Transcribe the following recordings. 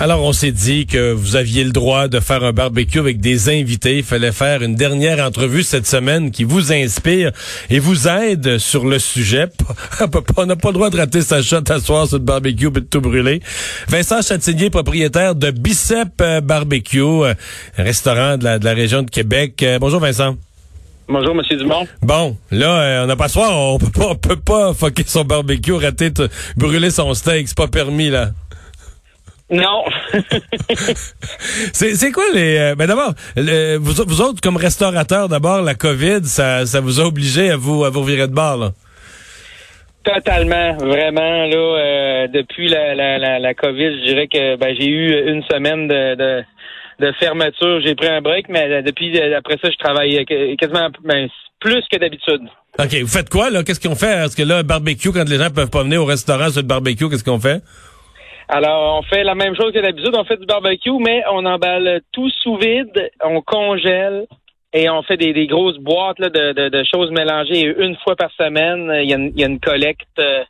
Alors, on s'est dit que vous aviez le droit de faire un barbecue avec des invités. Il fallait faire une dernière entrevue cette semaine qui vous inspire et vous aide sur le sujet. on n'a pas le droit de rater sa shot à soir sur le barbecue et de tout brûler. Vincent Châtignier, propriétaire de Bicep euh, Barbecue, euh, restaurant de la, région de Québec. Euh, bonjour Vincent. Bonjour, Monsieur Dumont. Bon, là, on n'a pas soir, on peut pas, on peut pas fucker son barbecue, rater, brûler son steak, c'est pas permis, là. Non. c'est quoi les... Euh, ben d'abord, vous, vous autres, comme restaurateur, d'abord, la COVID, ça, ça vous a obligé à vous, à vous virer de bord, là? Totalement, vraiment là. Euh, depuis la, la, la, COVID, je dirais que ben, j'ai eu une semaine de, de, fermeture. J'ai pris un break, mais depuis après ça, je travaille quasiment ben, plus que d'habitude. OK. Vous faites quoi, là? Qu'est-ce qu'on fait? Est-ce que là, barbecue, quand les gens peuvent pas venir au restaurant sur le barbecue, qu'est-ce qu'on fait? Alors, on fait la même chose que d'habitude. On fait du barbecue, mais on emballe tout sous vide, on congèle et on fait des, grosses boîtes de, choses mélangées. une fois par semaine, il y a une, collecte euh,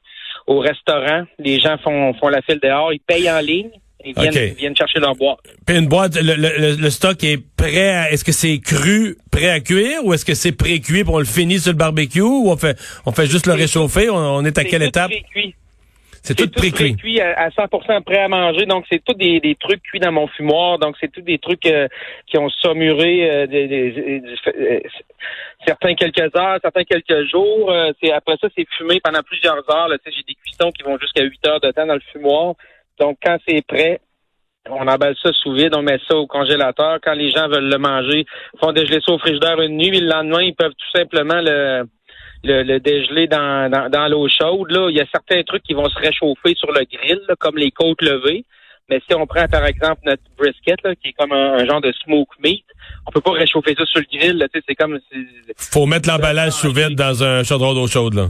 au restaurant. Les gens font, font la file dehors, ils payent en ligne. Ils viennent, chercher leur boîte. Puis une boîte, le, stock est prêt à, est-ce que c'est cru, prêt à cuire, ou est-ce que c'est pré-cuit pour on le finit sur le barbecue, ou on fait, on fait juste le réchauffer, on, est à quelle étape? C'est tout, cuit à, 100% prêt à manger. Donc, c'est tout des, trucs cuits dans mon fumoir. Donc, c'est tout des trucs euh, qui ont saumuré euh, euh, certains quelques heures, certains quelques jours. c'est Après ça, c'est fumé pendant plusieurs heures. J'ai des cuissons qui vont jusqu'à 8 heures de temps dans le fumoir. Donc, quand c'est prêt, on emballe ça sous vide, on met ça au congélateur. Quand les gens veulent le manger, ils font dégeler ça au frigidaire une nuit. le lendemain, ils peuvent tout simplement le le, dégelé dans, dans, l'eau chaude. Là. Il y a certains trucs qui vont se réchauffer sur le grill, comme les côtes levées. Mais si on prend par exemple notre brisket, là, qui est comme un, genre de smoke meat, on peut pas réchauffer ça sur le grill. C'est comme faut mettre l'emballage sous vide dans un chaudron d'eau chaude. Là.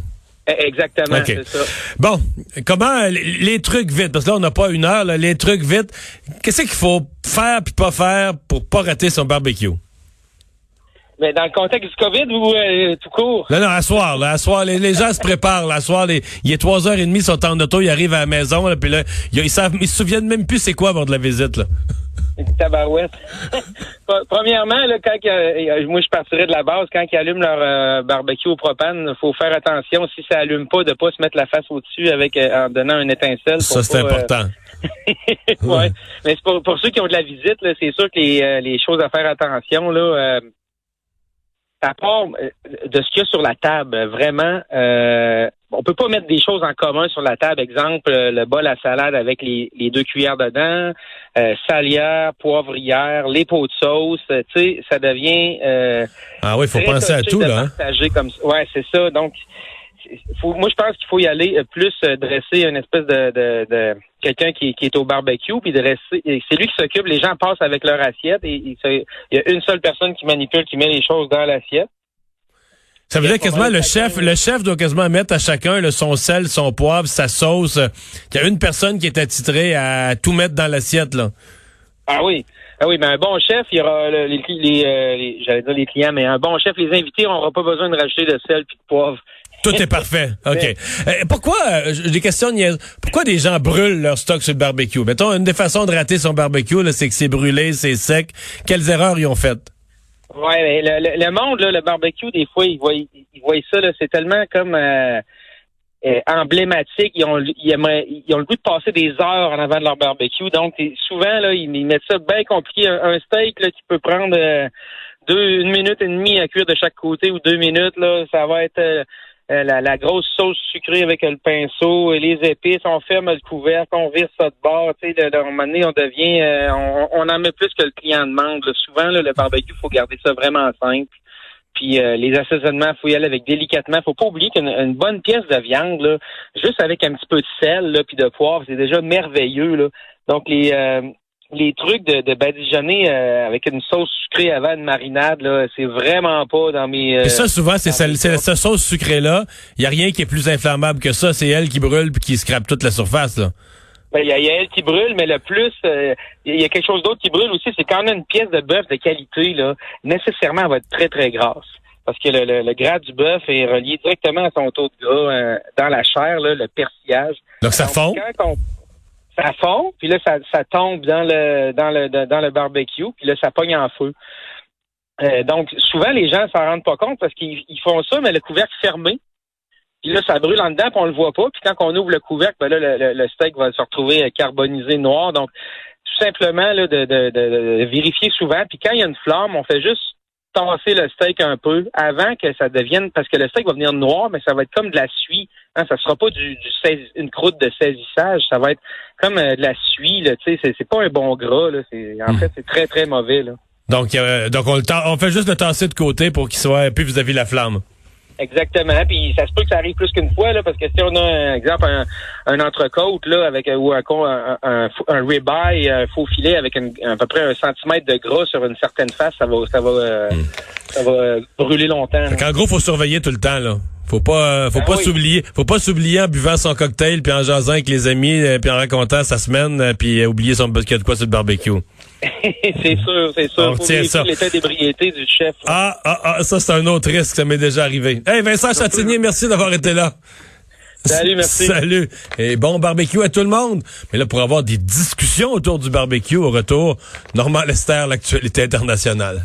Eh, exactement, c'est ça. Bon, comment les, trucs vite, parce que là on n'a pas une heure, les trucs vite. Qu'est-ce qu'il faut faire puis pas faire pour pas rater son barbecue? Mais dans le contexte du COVID ou euh, tout court? Non, non, à soir, là, à soir, les, gens se préparent, là, à soir, les, il est trois heures et demie, ils sont en auto, ils arrivent à la maison, là, puis là, ils, savent, ils se souviennent même plus c'est quoi avant de la visite, là. Tabarouette. Premièrement, là, quand moi je partirais de la base, quand ils allument leur euh, barbecue au propane, faut faire attention si ça allume pas de pas se mettre la face au-dessus avec euh, en donnant une étincelle. Ça c'est important. ouais. Mais pour, pour ceux qui ont de la visite, c'est sûr que les, les choses à faire attention là à part euh, de ce qu'il y a sur la table, vraiment, euh, on peut pas mettre des choses en commun sur la table. Exemple, euh, le bol à salade avec les, deux cuillères dedans, euh, salière, poivrière, les pots de sauce. Tu sais, ça devient. Euh, ah oui, il faut penser à tout là. Hein? Comme, ouais, c'est ça. Donc, faut, moi, je pense qu'il faut y aller plus dresser une espèce de, de, quelqu'un qui, qui, est au barbecue, puis dresser. C'est lui qui s'occupe. Les gens passent avec leur assiette et il y a une seule personne qui manipule, qui met les choses dans l'assiette. Ça veut dire quasiment le chef, le chef doit quasiment mettre à chacun son sel, son poivre, sa sauce. Il y a une personne qui est attitrée à tout mettre dans l'assiette là. Ah oui. Ah oui, mais un bon chef, il y aura les, les, euh, j'allais dire les clients, mais un bon chef, les invités n'auront pas besoin de rajouter de sel puis de poivre. Tout est parfait. OK. Euh, pourquoi, euh, des questions pourquoi des gens brûlent leur stock sur le barbecue? Mettons, une des façons de rater son barbecue, c'est que c'est brûlé, c'est sec. Quelles erreurs ils ont faites? Ouais, le, le, monde, là, le barbecue, des fois, ils voient, ils voient ça, là, c'est tellement comme euh, euh, emblématique. Ils ont, ils, ils, ont le goût de passer des heures en avant de leur barbecue. Donc, souvent, là, ils, mettent ça bien compliqué. Un, steak là, qui peut prendre euh, deux, une minute et demie à cuire de chaque côté ou deux minutes, là, ça va être euh, la, grosse sauce sucrée avec le pinceau, et les épices, on ferme le couvercle, on vire ça de bord. Tu sais, à un moment on devient, euh, on, en met plus que le client demande. Souvent, le barbecue, faut garder ça vraiment simple. Puis euh, les assaisonnements, faut y aller avec délicatement. Faut pas oublier qu'une bonne pièce de viande, là, juste avec un petit peu de sel, là, puis de poivre, c'est déjà merveilleux. Là. Donc les les trucs de, de badigeonner euh, avec une sauce sucrée avant une marinade, là, c'est vraiment pas dans mes. et ça, souvent, c'est cette sauce sucrée-là. Il y a rien qui est plus inflammable que ça. C'est elle qui brûle puis qui scrape toute la surface. Là. Ben, il y, a elle qui brûle, mais le plus, euh, il y a quelque chose d'autre qui brûle aussi, c'est quand on a une pièce de bœuf de qualité, là, nécessairement, elle va être très, très grasse. Parce que le, le, gras du bœuf est relié directement à son taux de gras euh, dans la chair, là, le persillage. Donc, ça fond? Ça fond, puis là, ça, ça tombe dans le dans le dans le barbecue, puis là, ça pogne en feu. Euh, donc, souvent, les gens s'en rendent pas compte parce qu'ils font ça, mais le couvercle fermé. Puis là, ça brûle en dedans, puis on le voit pas. Puis quand on ouvre le couvercle, ben là, le, le, steak va se retrouver carbonisé noir. Donc, tout simplement, là, de, de, de, vérifier souvent. Puis quand il y a une flamme, on fait juste tasser le steak un peu avant que ça devienne, parce que le steak va venir noir, mais ça va être comme de la suie. Hein, ça sera pas du, du une croûte de saisissage, ça va être comme euh, de la suie. Là, c'est, c'est pas un bon gras. Là, c'est, en hmm. fait, c'est très, très mauvais. Là. Donc, euh, donc on, on fait juste le tasser de côté pour qu'il soit, puis vous avez la flamme. Exactement. Puis ça se peut que ça arrive plus qu'une fois, là, parce que si on a, un exemple, un, un entrecôte, là, avec ou un, un, un, un ribeye, un faux filet avec à peu près un centimètre de gras sur une certaine face, ça va ça va euh, hmm. ça va brûler longtemps. En gros, faut surveiller tout le temps, là. Faut pas, euh, faut ben pas s'oublier, faut pas s'oublier en buvant son cocktail puis en jasant avec les amis euh, puis en racontant sa semaine puis oublier son basket de quoi sur le barbecue. c'est sûr, c'est sûr. Faut ça. l'état d'ébriété du chef. Ah, ah, ah, ça c'est un autre risque, ça m'est déjà arrivé. Hey Vincent Chatinier, merci d'avoir été là. Salut, merci. Salut. Et bon barbecue à tout le monde. Mais là, pour avoir des discussions autour du barbecue au retour, Normand Lester, l'actualité internationale.